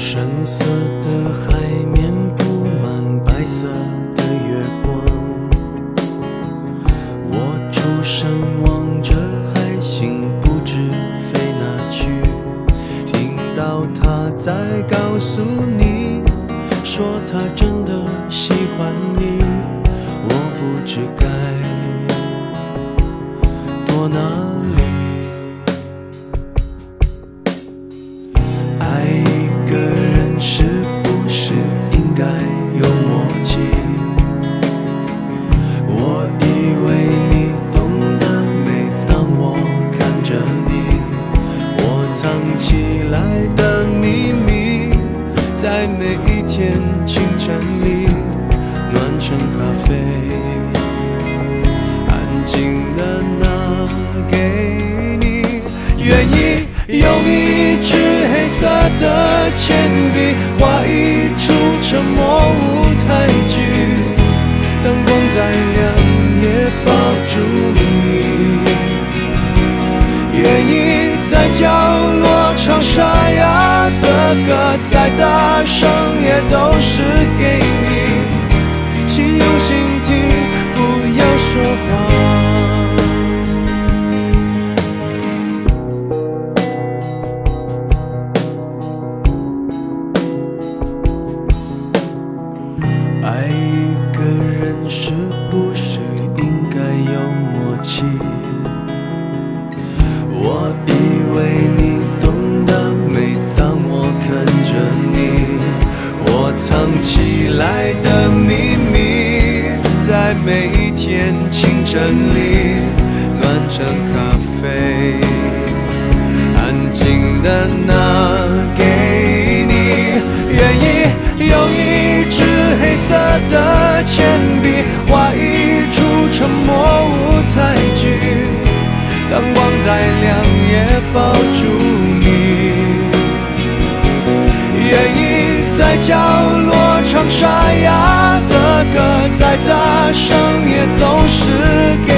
深色的海面布满白色的月光，我出神望着海星，不知飞哪去。听到他在告诉你，说他真的喜欢你，我不知该多难。在每一天清晨里暖成咖啡，安静的拿给你，愿意用一支黑色的铅笔画一出沉默舞台剧。灯光再亮歌，再大声也都是给你，起来的秘密，在每一天清晨里暖成咖啡，安静的拿给你，愿意用一支黑色的铅笔画一出沉默舞台剧，灯光再亮也抱住你，再大声也都是给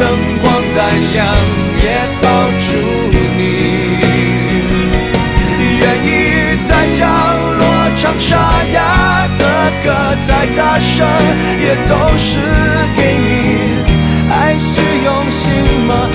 灯光再亮也抱住你，愿意在角落唱沙哑的歌，再大声也都是给你，爱是用心吗？